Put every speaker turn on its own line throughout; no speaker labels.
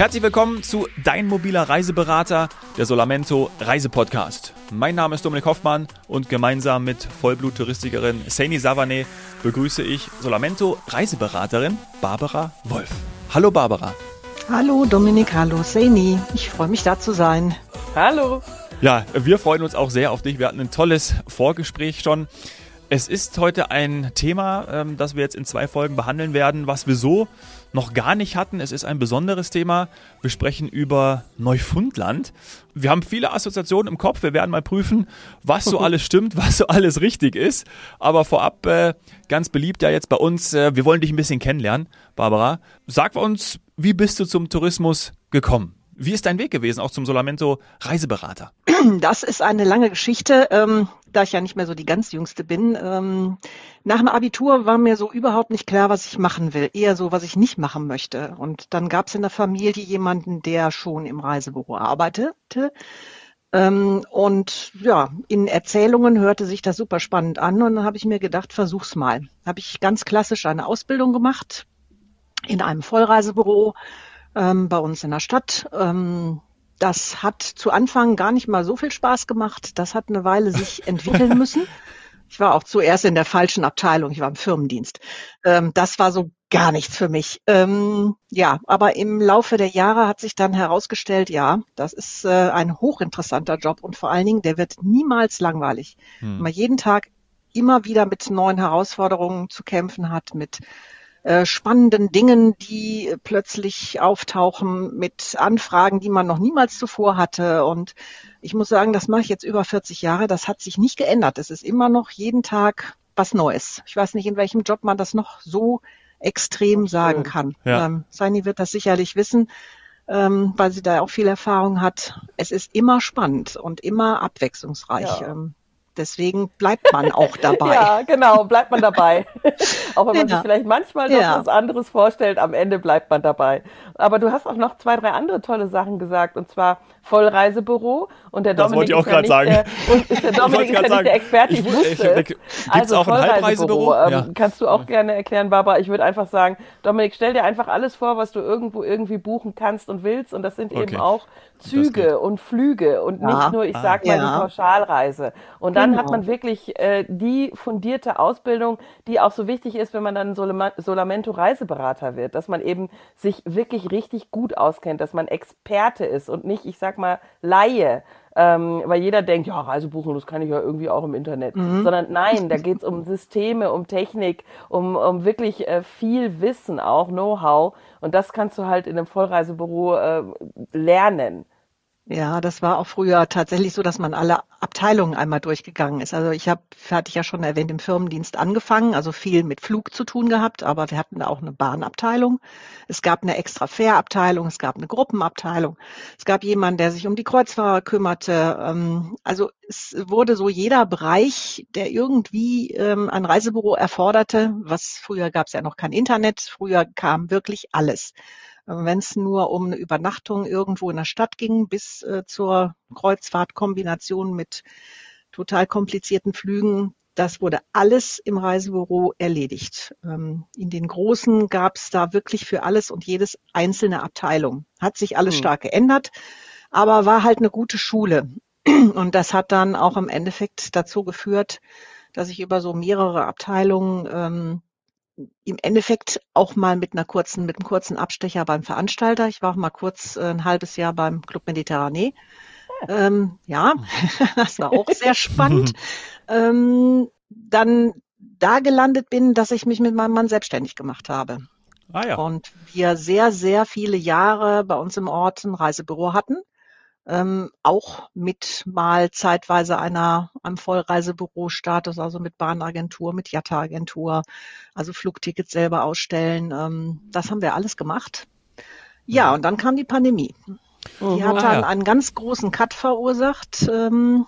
Herzlich willkommen zu Dein mobiler Reiseberater, der Solamento Reisepodcast. Mein Name ist Dominik Hoffmann und gemeinsam mit Vollblut-Touristikerin Saini Savane begrüße ich Solamento Reiseberaterin Barbara Wolf. Hallo Barbara.
Hallo Dominik, hallo Saini. Ich freue mich da zu sein.
Hallo.
Ja, wir freuen uns auch sehr auf dich. Wir hatten ein tolles Vorgespräch schon. Es ist heute ein Thema, ähm, das wir jetzt in zwei Folgen behandeln werden, was wir so noch gar nicht hatten. Es ist ein besonderes Thema. Wir sprechen über Neufundland. Wir haben viele Assoziationen im Kopf. Wir werden mal prüfen, was so alles stimmt, was so alles richtig ist. Aber vorab äh, ganz beliebt ja jetzt bei uns. Äh, wir wollen dich ein bisschen kennenlernen, Barbara. Sag uns, wie bist du zum Tourismus gekommen? Wie ist dein Weg gewesen, auch zum Solamento Reiseberater?
Das ist eine lange Geschichte, ähm, da ich ja nicht mehr so die ganz jüngste bin. Ähm, nach dem Abitur war mir so überhaupt nicht klar, was ich machen will. Eher so, was ich nicht machen möchte. Und dann gab es in der Familie jemanden, der schon im Reisebüro arbeitete. Ähm, und ja, in Erzählungen hörte sich das super spannend an und dann habe ich mir gedacht, versuch's mal. Habe ich ganz klassisch eine Ausbildung gemacht in einem Vollreisebüro ähm, bei uns in der Stadt. Ähm, das hat zu Anfang gar nicht mal so viel Spaß gemacht. Das hat eine Weile sich entwickeln müssen. Ich war auch zuerst in der falschen Abteilung. Ich war im Firmendienst. Ähm, das war so gar nichts für mich. Ähm, ja, aber im Laufe der Jahre hat sich dann herausgestellt, ja, das ist äh, ein hochinteressanter Job und vor allen Dingen, der wird niemals langweilig. Hm. Man jeden Tag immer wieder mit neuen Herausforderungen zu kämpfen hat, mit äh, spannenden Dingen, die plötzlich auftauchen mit Anfragen, die man noch niemals zuvor hatte. Und ich muss sagen, das mache ich jetzt über 40 Jahre. Das hat sich nicht geändert. Es ist immer noch jeden Tag was Neues. Ich weiß nicht, in welchem Job man das noch so extrem sagen kann. Ja. Ähm, Saini wird das sicherlich wissen, ähm, weil sie da auch viel Erfahrung hat. Es ist immer spannend und immer abwechslungsreich. Ja. Ähm, Deswegen bleibt man auch dabei.
ja, genau, bleibt man dabei. auch wenn man ja. sich vielleicht manchmal noch ja. was anderes vorstellt, am Ende bleibt man dabei. Aber du hast auch noch zwei, drei andere tolle Sachen gesagt. Und zwar Vollreisebüro. Und der
das
Dominik
ist, ja nicht der,
und ist der Dominik ist ja nicht der Experte, ich, ich wusste. Gibt
also auch ein Halbreisebüro?
Ähm, ja. Kannst du auch gerne erklären, Barbara. Ich würde einfach sagen, Dominik, stell dir einfach alles vor, was du irgendwo irgendwie buchen kannst und willst. Und das sind okay. eben auch Züge und Flüge und ja. nicht nur, ich ah. sag mal, ja. die Pauschalreise. Und dann genau. hat man wirklich äh, die fundierte Ausbildung, die auch so wichtig ist, wenn man dann Solamento-Reiseberater wird, dass man eben sich wirklich richtig gut auskennt, dass man Experte ist und nicht, ich sag mal, Laie. Ähm, weil jeder denkt, ja, Reisebuchen, das kann ich ja irgendwie auch im Internet. Mhm. Sondern nein, da geht es um Systeme, um Technik, um, um wirklich äh, viel Wissen, auch Know-how. Und das kannst du halt in einem Vollreisebüro äh, lernen.
Ja, das war auch früher tatsächlich so, dass man alle Abteilungen einmal durchgegangen ist. Also ich habe, hatte ich ja schon erwähnt, im Firmendienst angefangen, also viel mit Flug zu tun gehabt, aber wir hatten da auch eine Bahnabteilung. Es gab eine extra Fährabteilung, es gab eine Gruppenabteilung, es gab jemanden, der sich um die Kreuzfahrer kümmerte. Ähm, also es wurde so jeder Bereich, der irgendwie ähm, ein Reisebüro erforderte, was früher gab es ja noch kein Internet, früher kam wirklich alles wenn es nur um eine Übernachtung irgendwo in der Stadt ging, bis äh, zur Kreuzfahrtkombination mit total komplizierten Flügen. Das wurde alles im Reisebüro erledigt. Ähm, in den Großen gab es da wirklich für alles und jedes einzelne Abteilung. Hat sich alles hm. stark geändert, aber war halt eine gute Schule. Und das hat dann auch im Endeffekt dazu geführt, dass ich über so mehrere Abteilungen ähm, im Endeffekt auch mal mit einer kurzen, mit einem kurzen Abstecher beim Veranstalter. Ich war auch mal kurz äh, ein halbes Jahr beim Club Mediterranee. Ähm, ja, das war auch sehr spannend. ähm, dann da gelandet bin, dass ich mich mit meinem Mann selbstständig gemacht habe. Ah, ja. Und wir sehr, sehr viele Jahre bei uns im Ort ein Reisebüro hatten ähm, auch mit mal zeitweise einer einem Vollreisebüro-Status, also mit Bahnagentur, mit Jatta-Agentur, also Flugtickets selber ausstellen. Ähm, das haben wir alles gemacht. Ja, und dann kam die Pandemie. Die hat dann einen ganz großen Cut verursacht. Ähm,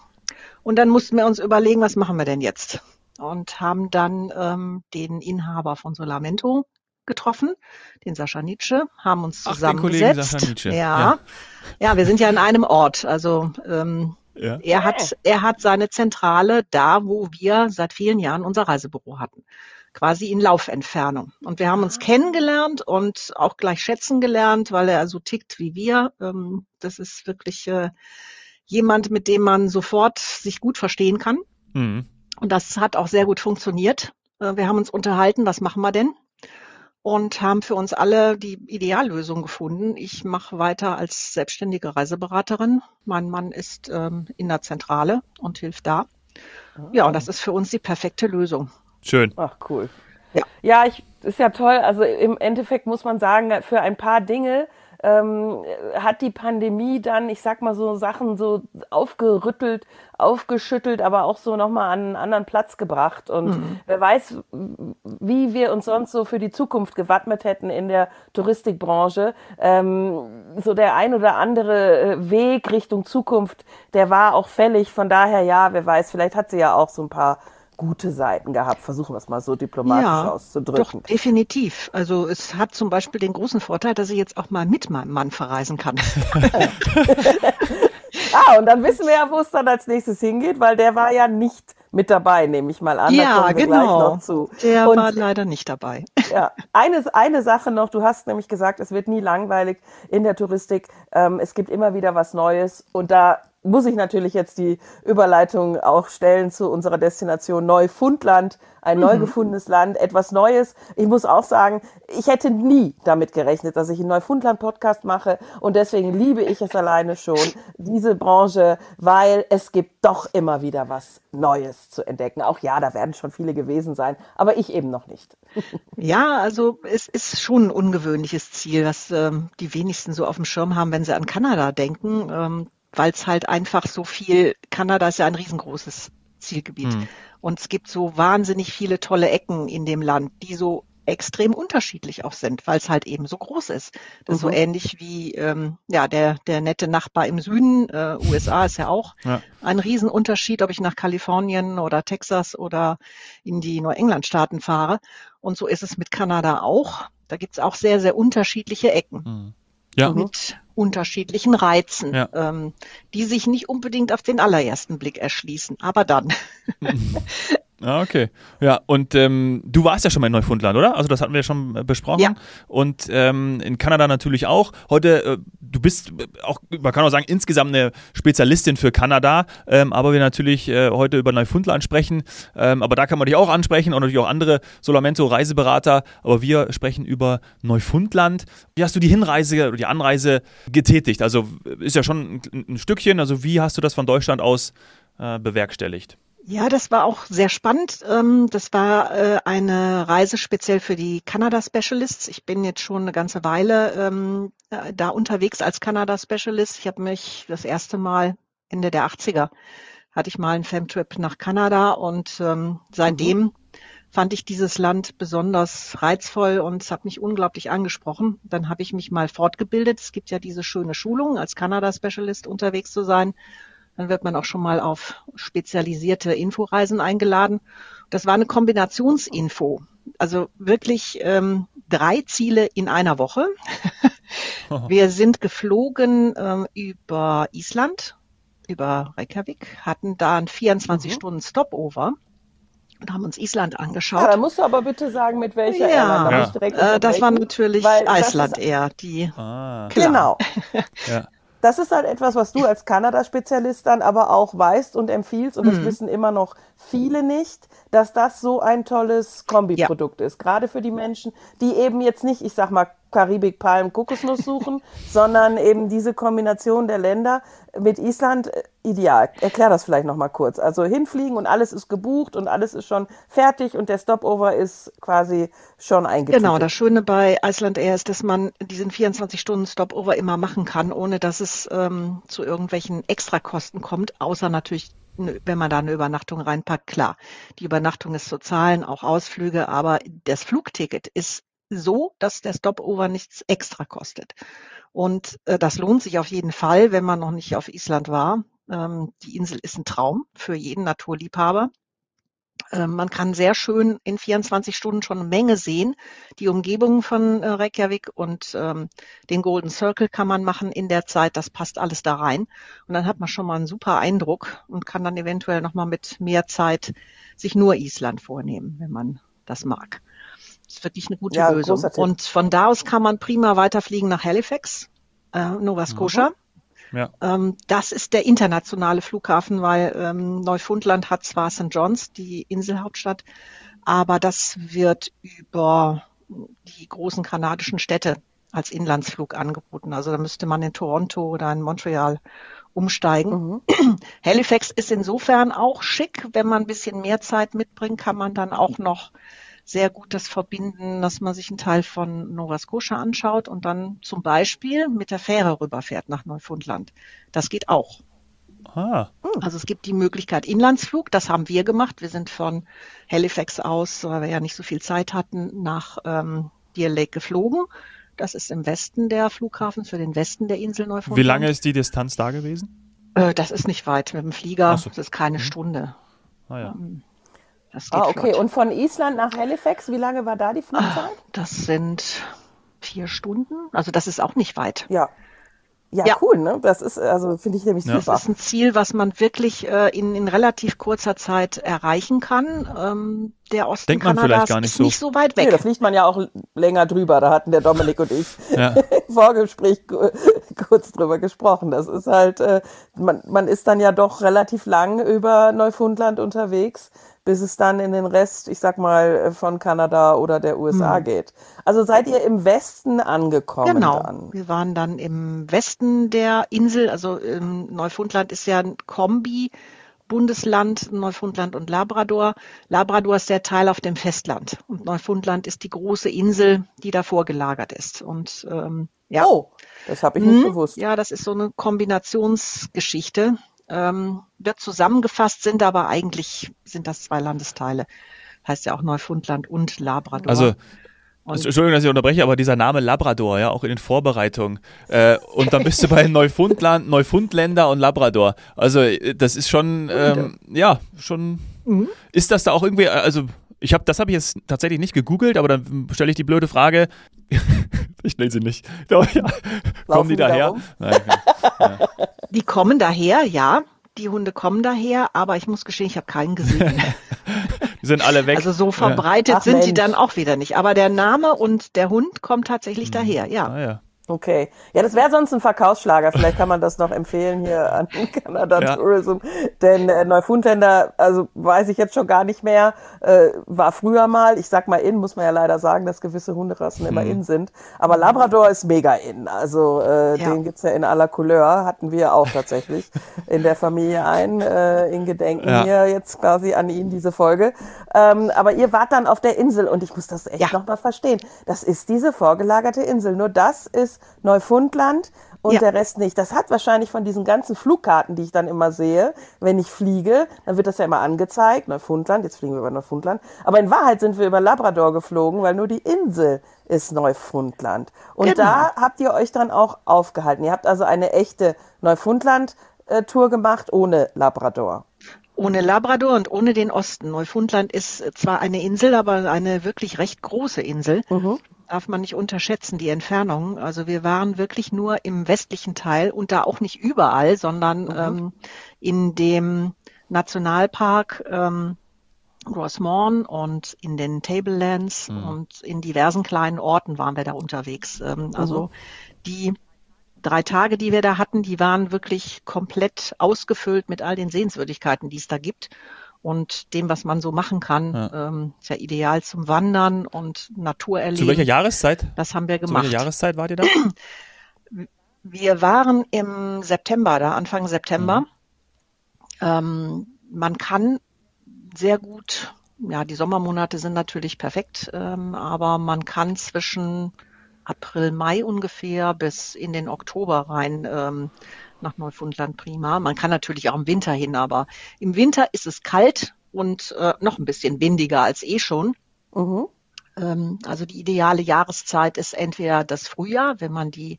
und dann mussten wir uns überlegen, was machen wir denn jetzt? Und haben dann ähm, den Inhaber von Solamento getroffen, den Sascha Nietzsche, haben uns zusammengesetzt. Ach, Kollegen Sascha Nietzsche. Ja. ja. ja, wir sind ja in einem Ort. Also ähm, ja. er hat er hat seine Zentrale da, wo wir seit vielen Jahren unser Reisebüro hatten. quasi in Laufentfernung. Und wir haben uns ah. kennengelernt und auch gleich schätzen gelernt, weil er so tickt wie wir. Ähm, das ist wirklich äh, jemand, mit dem man sofort sich gut verstehen kann. Mhm. Und das hat auch sehr gut funktioniert. Äh, wir haben uns unterhalten, was machen wir denn? Und haben für uns alle die Ideallösung gefunden. Ich mache weiter als selbstständige Reiseberaterin. Mein Mann ist ähm, in der Zentrale und hilft da. Ja, und das ist für uns die perfekte Lösung.
Schön.
Ach, cool. Ja, ja ich, ist ja toll. Also im Endeffekt muss man sagen, für ein paar Dinge ähm, hat die Pandemie dann, ich sag mal so Sachen so aufgerüttelt, aufgeschüttelt, aber auch so nochmal an einen anderen Platz gebracht. Und mhm. wer weiß, wie wir uns sonst so für die Zukunft gewappnet hätten in der Touristikbranche. Ähm, so der ein oder andere äh, Weg Richtung Zukunft, der war auch fällig. Von daher, ja, wer weiß, vielleicht hat sie ja auch so ein paar gute Seiten gehabt. Versuchen wir es mal so dieplamatisch ja, auszudrücken.
Doch, definitiv. Also es hat zum Beispiel den großen Vorteil, dass ich jetzt auch mal mit meinem Mann verreisen kann.
ah, und dann wissen wir ja, wo es dann als nächstes hingeht, weil der war ja nicht mit dabei, nehme ich mal an.
Ja, genau. Der und, war leider nicht dabei.
Ja, eine, eine Sache noch, du hast nämlich gesagt, es wird nie langweilig in der Touristik. Ähm, es gibt immer wieder was Neues und da muss ich natürlich jetzt die Überleitung auch stellen zu unserer Destination Neufundland, ein mhm. neu gefundenes Land, etwas Neues. Ich muss auch sagen, ich hätte nie damit gerechnet, dass ich einen Neufundland-Podcast mache und deswegen liebe ich es alleine schon, diese Branche, weil es gibt doch immer wieder was Neues zu entdecken. Auch ja, da werden schon viele gewesen sein, aber ich eben noch nicht.
Ja, also es ist schon ein ungewöhnliches Ziel, was ähm, die wenigsten so auf dem Schirm haben, wenn sie an Kanada denken. Ähm, weil es halt einfach so viel, Kanada ist ja ein riesengroßes Zielgebiet. Mhm. Und es gibt so wahnsinnig viele tolle Ecken in dem Land, die so extrem unterschiedlich auch sind, weil es halt eben so groß ist. Das mhm. ist so mhm. ähnlich wie ähm, ja der der nette Nachbar im Süden, äh, USA ist ja auch ja. ein Riesenunterschied, ob ich nach Kalifornien oder Texas oder in die Neuenglandstaaten fahre. Und so ist es mit Kanada auch. Da gibt's auch sehr sehr unterschiedliche Ecken. Mhm. Ja. Mit unterschiedlichen Reizen, ja. ähm, die sich nicht unbedingt auf den allerersten Blick erschließen, aber dann.
Ah, okay. Ja, und ähm, du warst ja schon mal in Neufundland, oder? Also das hatten wir schon äh, besprochen. Ja. Und ähm, in Kanada natürlich auch. Heute, äh, du bist äh, auch, man kann auch sagen, insgesamt eine Spezialistin für Kanada, ähm, aber wir natürlich äh, heute über Neufundland sprechen. Ähm, aber da kann man dich auch ansprechen und natürlich auch andere Solamento-Reiseberater. Aber wir sprechen über Neufundland. Wie hast du die Hinreise oder die Anreise getätigt? Also ist ja schon ein, ein Stückchen. Also wie hast du das von Deutschland aus äh, bewerkstelligt?
Ja, das war auch sehr spannend. Ähm, das war äh, eine Reise speziell für die Canada Specialists. Ich bin jetzt schon eine ganze Weile ähm, äh, da unterwegs als Canada Specialist. Ich habe mich das erste Mal Ende der 80er hatte ich mal einen Femtrip nach Kanada und ähm, seitdem mhm. fand ich dieses Land besonders reizvoll und es hat mich unglaublich angesprochen. Dann habe ich mich mal fortgebildet. Es gibt ja diese schöne Schulung, als Kanada Specialist unterwegs zu sein dann wird man auch schon mal auf spezialisierte Inforeisen eingeladen. Das war eine Kombinationsinfo. Also wirklich ähm, drei Ziele in einer Woche. Wir sind geflogen ähm, über Island, über Reykjavik, hatten da einen 24 mhm. Stunden Stopover und haben uns Island angeschaut. Ja,
da musst du aber bitte sagen, mit welcher
ja. Airline. Ja. Äh, das war natürlich Island Air, die.
Ah. Genau. ja das ist halt etwas, was du als Kanada-Spezialist dann aber auch weißt und empfiehlst, und das mhm. wissen immer noch viele nicht, dass das so ein tolles Kombiprodukt ja. ist. Gerade für die Menschen, die eben jetzt nicht, ich sag mal, Karibik, Palm, Kokosnuss suchen, sondern eben diese Kombination der Länder mit Island äh, ideal. Erklär das vielleicht nochmal kurz. Also hinfliegen und alles ist gebucht und alles ist schon fertig und der Stopover ist quasi schon eingetütet.
Genau, das Schöne bei Iceland Air ist, dass man diesen 24-Stunden-Stopover immer machen kann, ohne dass es ähm, zu irgendwelchen Extrakosten kommt, außer natürlich wenn man da eine Übernachtung reinpackt, klar. Die Übernachtung ist zu zahlen, auch Ausflüge, aber das Flugticket ist so, dass der Stopover nichts extra kostet. Und äh, das lohnt sich auf jeden Fall, wenn man noch nicht auf Island war. Ähm, die Insel ist ein Traum für jeden Naturliebhaber. Ähm, man kann sehr schön in 24 Stunden schon eine Menge sehen. Die Umgebung von äh, Reykjavik und ähm, den Golden Circle kann man machen in der Zeit. Das passt alles da rein. Und dann hat man schon mal einen super Eindruck und kann dann eventuell nochmal mit mehr Zeit sich nur Island vornehmen, wenn man das mag. Das ist wirklich eine gute ja, Lösung. Und von da aus kann man prima weiterfliegen nach Halifax, äh, Nova Scotia. Mhm. Ja. Ähm, das ist der internationale Flughafen, weil ähm, Neufundland hat zwar St. John's, die Inselhauptstadt, aber das wird über die großen kanadischen Städte als Inlandsflug angeboten. Also da müsste man in Toronto oder in Montreal umsteigen. Mhm. Halifax ist insofern auch schick. Wenn man ein bisschen mehr Zeit mitbringt, kann man dann auch noch sehr gut das verbinden, dass man sich einen Teil von Nova Scotia anschaut und dann zum Beispiel mit der Fähre rüberfährt nach Neufundland. Das geht auch. Ah. Also es gibt die Möglichkeit Inlandsflug, das haben wir gemacht. Wir sind von Halifax aus, weil wir ja nicht so viel Zeit hatten, nach ähm, Deer Lake geflogen. Das ist im Westen der Flughafen, für den Westen der Insel Neufundland.
Wie lange ist die Distanz da gewesen?
Äh, das ist nicht weit mit dem Flieger. So. Das ist keine mhm. Stunde.
Ah, ja. Ähm,
ah, okay. Flott. Und von Island nach Halifax, wie lange war da die Flugzeit? Ah,
das sind vier Stunden. Also das ist auch nicht weit.
Ja. Ja, ja, cool, ne? Das ist, also finde ich nämlich
ja.
super.
Das ist ein Ziel, was man wirklich äh, in, in relativ kurzer Zeit erreichen kann. Ähm, der Osten
Denkt man
Kanadas
vielleicht gar nicht
ist
so.
nicht so weit weg.
Nee, da fliegt man ja auch länger drüber. Da hatten der Dominik und ich ja. im Vorgespräch kurz drüber gesprochen. Das ist halt, äh, man, man ist dann ja doch relativ lang über Neufundland unterwegs bis es dann in den Rest, ich sag mal, von Kanada oder der USA hm. geht. Also seid ihr im Westen angekommen?
Genau.
Dann?
Wir waren dann im Westen der Insel. Also ähm, Neufundland ist ja ein Kombi. Bundesland Neufundland und Labrador. Labrador ist der Teil auf dem Festland und Neufundland ist die große Insel, die davor gelagert ist. Und ähm, ja.
Oh, das habe ich nicht hm, gewusst.
Ja, das ist so eine Kombinationsgeschichte ähm, wird zusammengefasst, sind aber eigentlich sind das zwei Landesteile. Heißt ja auch Neufundland und Labrador.
Also und Entschuldigung, dass ich unterbreche, aber dieser Name Labrador, ja, auch in den Vorbereitungen. Äh, und dann bist du bei Neufundland, Neufundländer und Labrador. Also äh, das ist schon, ähm, ja, schon. Mhm. Ist das da auch irgendwie, also ich habe, das habe ich jetzt tatsächlich nicht gegoogelt, aber dann stelle ich die blöde Frage. ich nenne sie nicht. Ja, kommen die daher? Nein,
ja. Die kommen daher, ja. Die Hunde kommen daher, aber ich muss gestehen, ich habe keinen gesehen.
die sind alle weg.
Also so verbreitet Ach, sind Mensch. die dann auch wieder nicht. Aber der Name und der Hund kommt tatsächlich hm. daher, ja.
Ah, ja.
Okay. Ja, das wäre sonst ein Verkaufsschlager. Vielleicht kann man das noch empfehlen hier an Canada ja. Tourism. Denn äh, Neufundländer, also weiß ich jetzt schon gar nicht mehr, äh, war früher mal, ich sag mal in, muss man ja leider sagen, dass gewisse Hunderassen hm. immer in sind. Aber Labrador ist mega in. Also äh, ja. den gibt's ja in aller Couleur. Hatten wir auch tatsächlich in der Familie ein, äh, in Gedenken ja. hier jetzt quasi an ihn diese Folge. Ähm, aber ihr wart dann auf der Insel und ich muss das echt ja. nochmal verstehen. Das ist diese vorgelagerte Insel. Nur das ist ist Neufundland und ja. der Rest nicht. Das hat wahrscheinlich von diesen ganzen Flugkarten, die ich dann immer sehe, wenn ich fliege, dann wird das ja immer angezeigt, Neufundland, jetzt fliegen wir über Neufundland. Aber in Wahrheit sind wir über Labrador geflogen, weil nur die Insel ist Neufundland. Und genau. da habt ihr euch dann auch aufgehalten. Ihr habt also eine echte Neufundland-Tour gemacht ohne Labrador.
Ohne Labrador und ohne den Osten. Neufundland ist zwar eine Insel, aber eine wirklich recht große Insel. Mhm darf man nicht unterschätzen, die Entfernung. Also wir waren wirklich nur im westlichen Teil und da auch nicht überall, sondern mhm. ähm, in dem Nationalpark ähm, Rosemont und in den Tablelands mhm. und in diversen kleinen Orten waren wir da unterwegs. Ähm, mhm. Also die drei Tage, die wir da hatten, die waren wirklich komplett ausgefüllt mit all den Sehenswürdigkeiten, die es da gibt und dem, was man so machen kann. Ja. Ähm, ist ja ideal zum Wandern und Naturerleben.
Zu welcher Jahreszeit?
Das haben wir gemacht.
Zu welcher Jahreszeit wart ihr da?
Wir waren im September da, Anfang September. Mhm. Ähm, man kann sehr gut, ja, die Sommermonate sind natürlich perfekt, ähm, aber man kann zwischen April, Mai ungefähr bis in den Oktober rein ähm, nach Neufundland prima. Man kann natürlich auch im Winter hin, aber im Winter ist es kalt und äh, noch ein bisschen windiger als eh schon. Mhm. Ähm, also die ideale Jahreszeit ist entweder das Frühjahr, wenn man die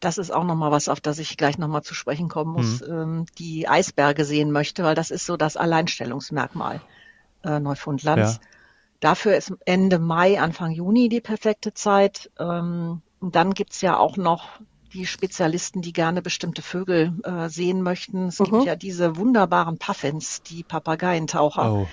das ist auch nochmal was, auf das ich gleich nochmal zu sprechen kommen muss, mhm. ähm, die Eisberge sehen möchte, weil das ist so das Alleinstellungsmerkmal äh, Neufundlands. Ja. Dafür ist Ende Mai, Anfang Juni die perfekte Zeit. Ähm, und dann gibt's ja auch noch die Spezialisten, die gerne bestimmte Vögel äh, sehen möchten. Es mhm. gibt ja diese wunderbaren Puffins, die Papageientaucher, oh.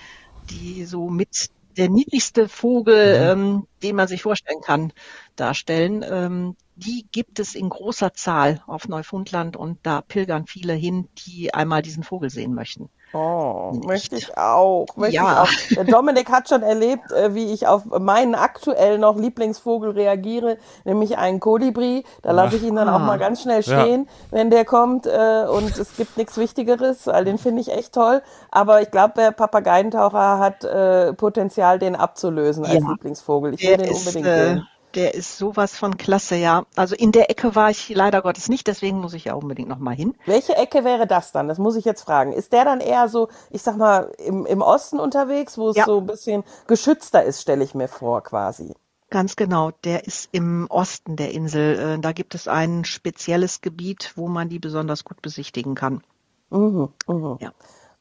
die so mit der niedlichste Vogel, mhm. ähm, den man sich vorstellen kann, darstellen. Ähm, die gibt es in großer Zahl auf Neufundland und da pilgern viele hin, die einmal diesen Vogel sehen möchten.
Oh, möchte ich auch. Möchte ja. Ich auch. Dominik hat schon erlebt, äh, wie ich auf meinen aktuell noch Lieblingsvogel reagiere, nämlich einen Kolibri. Da lasse ich ihn dann auch mal ganz schnell stehen, ja. wenn der kommt. Äh, und es gibt nichts Wichtigeres, weil den finde ich echt toll. Aber ich glaube, der Papageientaucher hat äh, Potenzial, den abzulösen als ja. Lieblingsvogel. Ich will den unbedingt äh, sehen
der ist sowas von klasse, ja. Also in der Ecke war ich leider Gottes nicht, deswegen muss ich ja unbedingt nochmal hin.
Welche Ecke wäre das dann? Das muss ich jetzt fragen. Ist der dann eher so, ich sag mal, im, im Osten unterwegs, wo es ja. so ein bisschen geschützter ist, stelle ich mir vor, quasi.
Ganz genau, der ist im Osten der Insel. Äh, da gibt es ein spezielles Gebiet, wo man die besonders gut besichtigen kann.
Mhm, mh. Ja.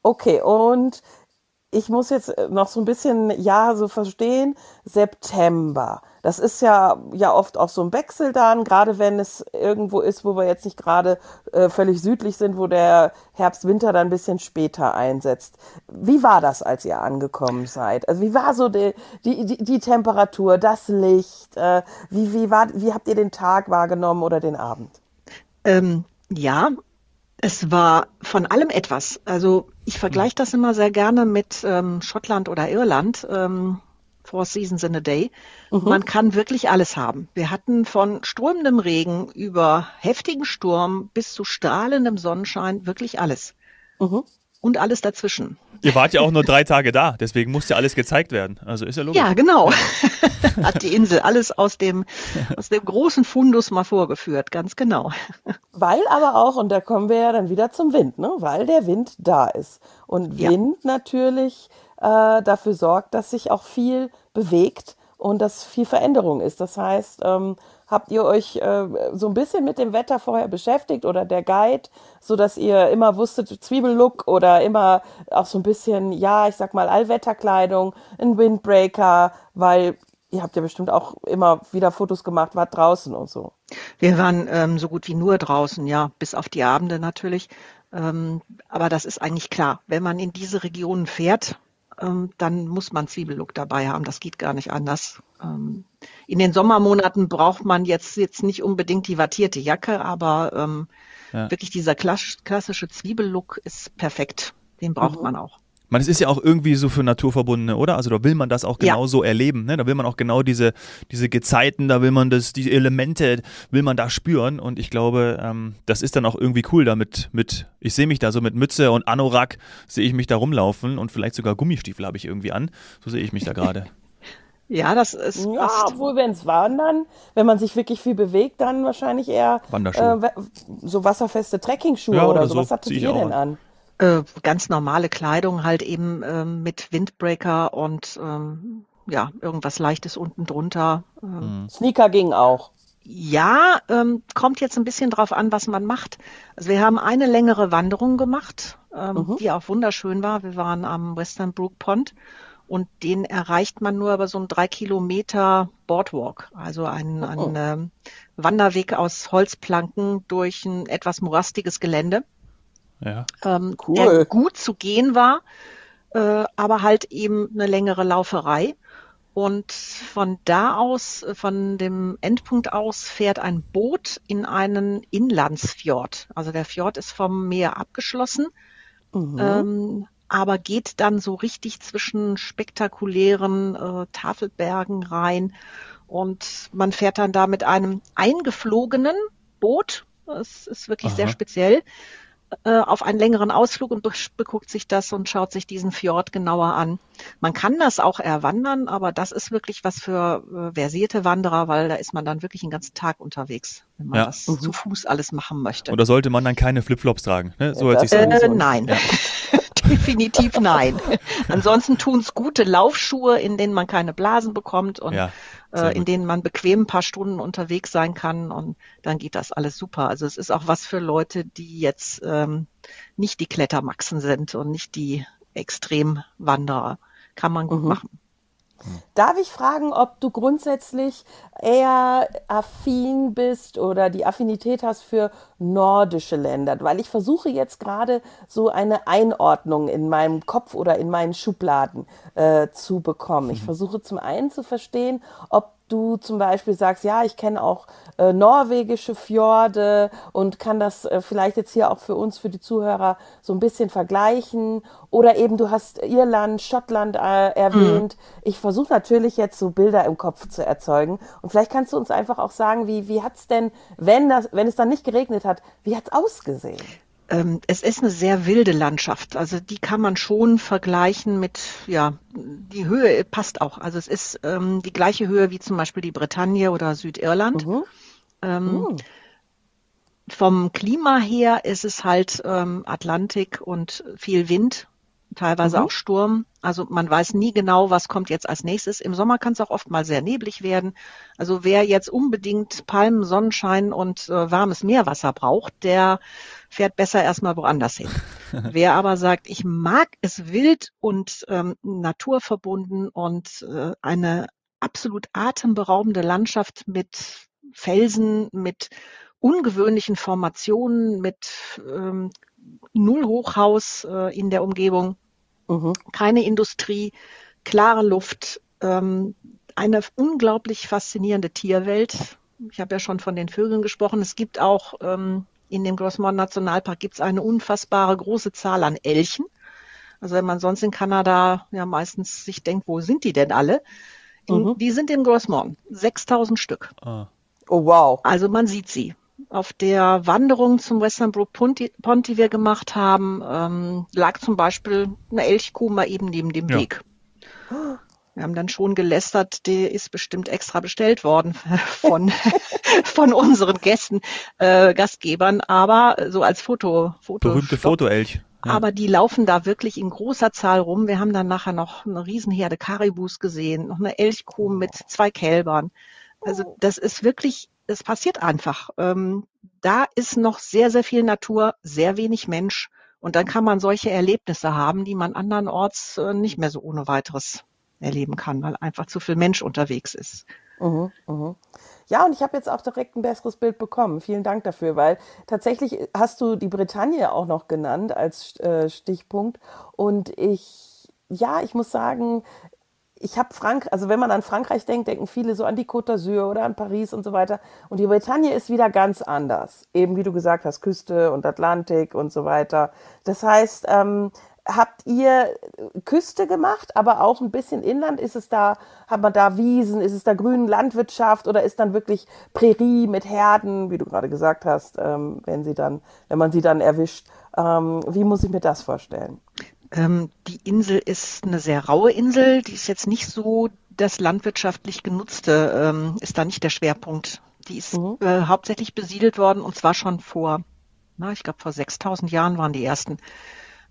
Okay, und ich muss jetzt noch so ein bisschen, ja, so verstehen, September das ist ja, ja oft auch so ein Wechsel dann, gerade wenn es irgendwo ist, wo wir jetzt nicht gerade äh, völlig südlich sind, wo der Herbst, Winter dann ein bisschen später einsetzt. Wie war das, als ihr angekommen seid? Also wie war so die, die, die, die Temperatur, das Licht? Äh, wie, wie, war, wie habt ihr den Tag wahrgenommen oder den Abend?
Ähm, ja, es war von allem etwas. Also ich vergleiche das immer sehr gerne mit ähm, Schottland oder Irland. Ähm, Four Seasons in a Day. Mhm. Man kann wirklich alles haben. Wir hatten von strömendem Regen über heftigen Sturm bis zu strahlendem Sonnenschein wirklich alles. Mhm. Und alles dazwischen.
Ihr wart ja auch nur drei Tage da, deswegen musste alles gezeigt werden. Also ist ja logisch.
Ja, genau. Hat die Insel alles aus dem, aus dem großen Fundus mal vorgeführt, ganz genau.
Weil aber auch, und da kommen wir ja dann wieder zum Wind, ne? weil der Wind da ist. Und Wind ja. natürlich äh, dafür sorgt, dass sich auch viel bewegt und dass viel Veränderung ist. Das heißt, ähm, habt ihr euch äh, so ein bisschen mit dem Wetter vorher beschäftigt oder der Guide, so dass ihr immer wusstet Zwiebellook oder immer auch so ein bisschen, ja, ich sag mal Allwetterkleidung, ein Windbreaker, weil ihr habt ja bestimmt auch immer wieder Fotos gemacht, wart draußen und so.
Wir waren ähm, so gut wie nur draußen, ja, bis auf die Abende natürlich. Ähm, aber das ist eigentlich klar. Wenn man in diese Regionen fährt, dann muss man Zwiebellook dabei haben. Das geht gar nicht anders. Ähm, in den Sommermonaten braucht man jetzt, jetzt nicht unbedingt die wattierte Jacke, aber ähm, ja. wirklich dieser klassische Zwiebellook ist perfekt. Den braucht mhm. man auch.
Man, es ist ja auch irgendwie so für Naturverbundene, oder? Also da will man das auch genau ja. so erleben. Ne? Da will man auch genau diese, diese Gezeiten, da will man das, die Elemente, will man da spüren. Und ich glaube, ähm, das ist dann auch irgendwie cool damit. Mit, ich sehe mich da so mit Mütze und Anorak, sehe ich mich da rumlaufen und vielleicht sogar Gummistiefel habe ich irgendwie an. So sehe ich mich da gerade.
Ja, das ist.
Ja, fast. obwohl, wenn es wandern, wenn man sich wirklich viel bewegt, dann wahrscheinlich eher äh, so wasserfeste Trekkingschuhe ja, oder, oder so. Was hattet ihr denn an?
Äh, ganz normale Kleidung halt eben ähm, mit Windbreaker und ähm, ja, irgendwas Leichtes unten drunter.
Ähm. Hm. Sneaker ging auch.
Ja, ähm, kommt jetzt ein bisschen drauf an, was man macht. Also wir haben eine längere Wanderung gemacht, ähm, mhm. die auch wunderschön war. Wir waren am Western Brook Pond und den erreicht man nur über so einen drei Kilometer Boardwalk, also einen, oh. einen ähm, Wanderweg aus Holzplanken durch ein etwas morastiges Gelände
ja.
ähm, cool. der gut zu gehen war, äh, aber halt eben eine längere Lauferei. Und von da aus, von dem Endpunkt aus, fährt ein Boot in einen Inlandsfjord. Also der Fjord ist vom Meer abgeschlossen, mhm. ähm, aber geht dann so richtig zwischen spektakulären äh, Tafelbergen rein. Und man fährt dann da mit einem eingeflogenen Boot. Das ist wirklich Aha. sehr speziell äh, auf einen längeren Ausflug und beguckt sich das und schaut sich diesen Fjord genauer an. Man kann das auch erwandern, aber das ist wirklich was für äh, versierte Wanderer, weil da ist man dann wirklich den ganzen Tag unterwegs, wenn man ja. das mhm. zu Fuß alles machen möchte.
Oder sollte man dann keine Flipflops tragen? Ne?
So hört sich äh, Nein. Ja. Definitiv nein. Ansonsten tun's gute Laufschuhe, in denen man keine Blasen bekommt und ja, äh, in denen man bequem ein paar Stunden unterwegs sein kann und dann geht das alles super. Also es ist auch was für Leute, die jetzt ähm, nicht die Klettermaxen sind und nicht die Extremwanderer. Kann man gut mhm. machen.
Darf ich fragen, ob du grundsätzlich eher affin bist oder die Affinität hast für nordische Länder? Weil ich versuche jetzt gerade so eine Einordnung in meinem Kopf oder in meinen Schubladen äh, zu bekommen. Ich mhm. versuche zum einen zu verstehen, ob du zum Beispiel sagst, ja, ich kenne auch äh, norwegische Fjorde und kann das äh, vielleicht jetzt hier auch für uns, für die Zuhörer so ein bisschen vergleichen. Oder eben du hast Irland, Schottland äh, erwähnt. Mhm. Ich versuche natürlich jetzt so Bilder im Kopf zu erzeugen. Und vielleicht kannst du uns einfach auch sagen, wie, wie hat's denn, wenn, das, wenn es dann nicht geregnet hat, wie hat's ausgesehen?
Ähm, es ist eine sehr wilde Landschaft. Also die kann man schon vergleichen mit, ja, die Höhe passt auch. Also es ist ähm, die gleiche Höhe wie zum Beispiel die Bretagne oder Südirland. Mhm. Ähm, mhm. Vom Klima her ist es halt ähm, Atlantik und viel Wind, teilweise mhm. auch Sturm. Also man weiß nie genau, was kommt jetzt als nächstes. Im Sommer kann es auch oft mal sehr neblig werden. Also wer jetzt unbedingt Palmen, Sonnenschein und äh, warmes Meerwasser braucht, der fährt besser erstmal woanders hin. Wer aber sagt, ich mag es wild und ähm, naturverbunden und äh, eine absolut atemberaubende Landschaft mit Felsen, mit ungewöhnlichen Formationen, mit ähm, Null Hochhaus äh, in der Umgebung, mhm. keine Industrie, klare Luft, ähm, eine unglaublich faszinierende Tierwelt. Ich habe ja schon von den Vögeln gesprochen. Es gibt auch ähm, in dem Grossmont Nationalpark gibt es eine unfassbare große Zahl an Elchen. Also wenn man sonst in Kanada ja meistens sich denkt, wo sind die denn alle? In, mhm. Die sind im Grossmont. 6000 Stück. Ah.
Oh wow.
Also man sieht sie. Auf der Wanderung zum Western Brook Pond, die wir gemacht haben, ähm, lag zum Beispiel eine Elchkuh mal eben neben dem ja. Weg. Wir haben dann schon gelästert, die ist bestimmt extra bestellt worden von, von unseren Gästen, äh, Gastgebern, aber so als Foto,
Foto Berühmte Fotoelch.
Ja. Aber die laufen da wirklich in großer Zahl rum. Wir haben dann nachher noch eine Riesenherde Karibus gesehen, noch eine Elchkuh mit zwei Kälbern. Also das ist wirklich, es passiert einfach. Ähm, da ist noch sehr, sehr viel Natur, sehr wenig Mensch. Und dann kann man solche Erlebnisse haben, die man andernorts äh, nicht mehr so ohne weiteres erleben kann, weil einfach zu viel Mensch unterwegs ist.
Mhm, mhm. Ja, und ich habe jetzt auch direkt ein besseres Bild bekommen. Vielen Dank dafür, weil tatsächlich hast du die Bretagne auch noch genannt als äh, Stichpunkt. Und ich, ja, ich muss sagen, ich habe Frank, also wenn man an Frankreich denkt, denken viele so an die Côte d'Azur oder an Paris und so weiter. Und die Bretagne ist wieder ganz anders. Eben wie du gesagt hast, Küste und Atlantik und so weiter. Das heißt, ähm, habt ihr Küste gemacht, aber auch ein bisschen Inland? Ist es da, hat man da Wiesen, ist es da grüne Landwirtschaft oder ist dann wirklich Prärie mit Herden, wie du gerade gesagt hast, ähm, wenn sie dann, wenn man sie dann erwischt? Ähm, wie muss ich mir das vorstellen?
Ähm, die Insel ist eine sehr raue Insel, die ist jetzt nicht so das landwirtschaftlich genutzte, ist da nicht der Schwerpunkt. Die ist mhm. äh, hauptsächlich besiedelt worden und zwar schon vor, na, ich glaube vor 6000 Jahren waren die ersten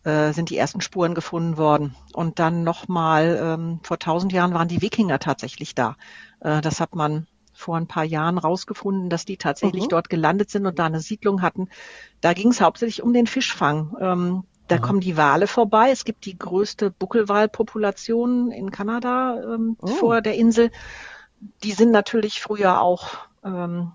äh, sind die ersten Spuren gefunden worden. Und dann nochmal ähm, vor tausend Jahren waren die Wikinger tatsächlich da. Äh, das hat man vor ein paar Jahren rausgefunden, dass die tatsächlich mhm. dort gelandet sind und da eine Siedlung hatten. Da ging es hauptsächlich um den Fischfang. Ähm, da mhm. kommen die Wale vorbei. Es gibt die größte Buckelwalpopulation in Kanada ähm, oh. vor der Insel. Die sind natürlich früher auch ähm,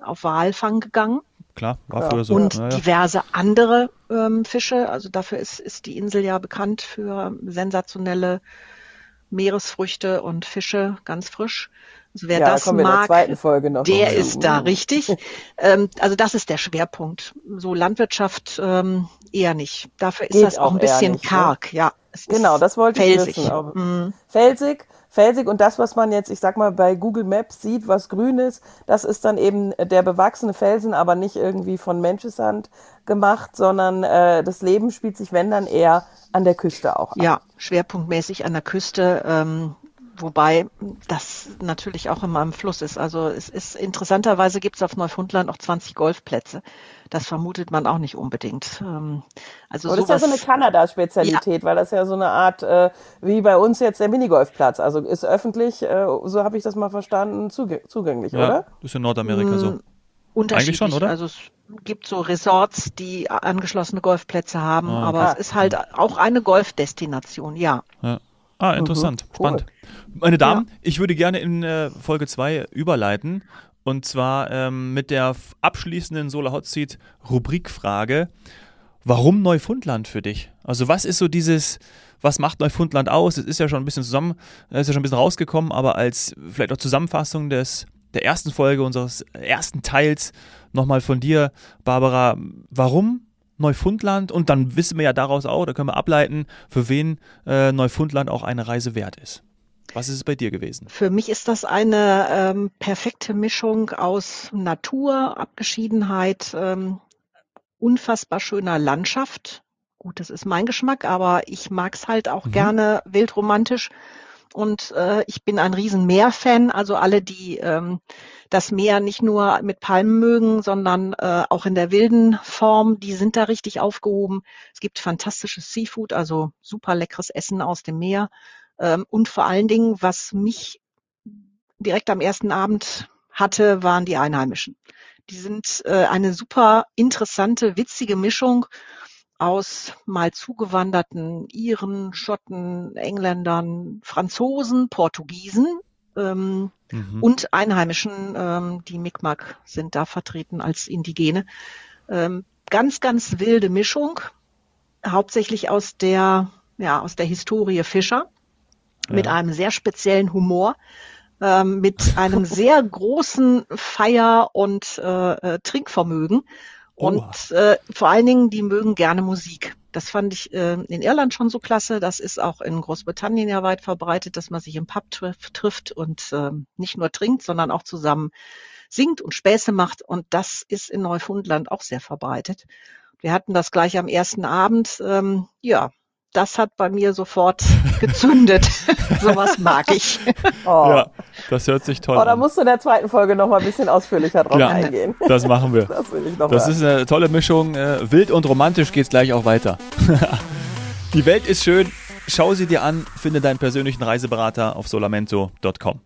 auf Walfang gegangen.
Klar,
war ja. früher so. Und ja, diverse andere ähm, Fische. Also dafür ist, ist die Insel ja bekannt für sensationelle Meeresfrüchte und Fische, ganz frisch. Also wer ja, das mag, der
zu.
ist da richtig. ähm, also das ist der Schwerpunkt. So Landwirtschaft ähm, eher nicht. Dafür ist Geht das auch ein bisschen nicht, ne? karg. Ne? Ja,
genau, das wollte felsig. ich wissen. Mhm. Felsig, felsig und das, was man jetzt, ich sag mal, bei Google Maps sieht, was grün ist, das ist dann eben der bewachsene Felsen, aber nicht irgendwie von Menscheshand gemacht, sondern äh, das Leben spielt sich, wenn dann eher an der Küste auch
ab. Ja, schwerpunktmäßig an der Küste. Ähm, wobei das natürlich auch immer im Fluss ist. Also es ist interessanterweise gibt es auf Neufundland auch 20 Golfplätze. Das vermutet man auch nicht unbedingt. Ähm,
also Aber das ist ja so eine Kanada-Spezialität, ja. weil das ja so eine Art, äh, wie bei uns jetzt der Minigolfplatz. Also ist öffentlich, äh, so habe ich das mal verstanden, zugänglich, ja, oder?
Das ist in Nordamerika so. Hm,
unterschiedlich. Eigentlich schon, oder? Also es gibt so Resorts, die angeschlossene Golfplätze haben, ah, aber ah. es ist halt auch eine Golfdestination, ja. ja.
Ah, interessant. Mhm, Spannend. Meine Damen, ja. ich würde gerne in äh, Folge 2 überleiten. Und zwar ähm, mit der abschließenden Solar Hot Seat Rubrikfrage. Warum Neufundland für dich? Also was ist so dieses, was macht Neufundland aus? Es ist ja schon ein bisschen zusammen, ist ja schon ein bisschen rausgekommen, aber als vielleicht auch Zusammenfassung des, der ersten Folge unseres ersten Teils nochmal von dir, Barbara, warum Neufundland? Und dann wissen wir ja daraus auch, da können wir ableiten, für wen äh, Neufundland auch eine Reise wert ist. Was ist es bei dir gewesen?
Für mich ist das eine ähm, perfekte Mischung aus Natur, Abgeschiedenheit, ähm, unfassbar schöner Landschaft. Gut, das ist mein Geschmack, aber ich mag's halt auch mhm. gerne wildromantisch. Und äh, ich bin ein riesen Meerfan. Also alle, die ähm, das Meer nicht nur mit Palmen mögen, sondern äh, auch in der wilden Form, die sind da richtig aufgehoben. Es gibt fantastisches Seafood, also super leckeres Essen aus dem Meer. Ähm, und vor allen Dingen, was mich direkt am ersten Abend hatte, waren die Einheimischen. Die sind äh, eine super interessante, witzige Mischung aus mal zugewanderten Iren, Schotten, Engländern, Franzosen, Portugiesen ähm, mhm. und Einheimischen. Ähm, die Mi'kmaq sind da vertreten als Indigene. Ähm, ganz, ganz wilde Mischung, hauptsächlich aus der, ja, aus der Historie Fischer, ja. mit einem sehr speziellen Humor ähm, mit einem sehr großen Feier- und äh, äh, Trinkvermögen. Und äh, vor allen Dingen, die mögen gerne Musik. Das fand ich äh, in Irland schon so klasse. Das ist auch in Großbritannien ja weit verbreitet, dass man sich im Pub trifft, trifft und äh, nicht nur trinkt, sondern auch zusammen singt und Späße macht. Und das ist in Neufundland auch sehr verbreitet. Wir hatten das gleich am ersten Abend. Ähm, ja, das hat bei mir sofort gezündet. Sowas mag ich.
Oh. Ja, das hört sich toll oh, an.
Da musst du in der zweiten Folge noch mal ein bisschen ausführlicher drauf ja, eingehen.
Das machen wir. Das, will ich noch das ist eine tolle Mischung. Äh, wild und romantisch geht's gleich auch weiter. Die Welt ist schön. Schau sie dir an. Finde deinen persönlichen Reiseberater auf solamento.com.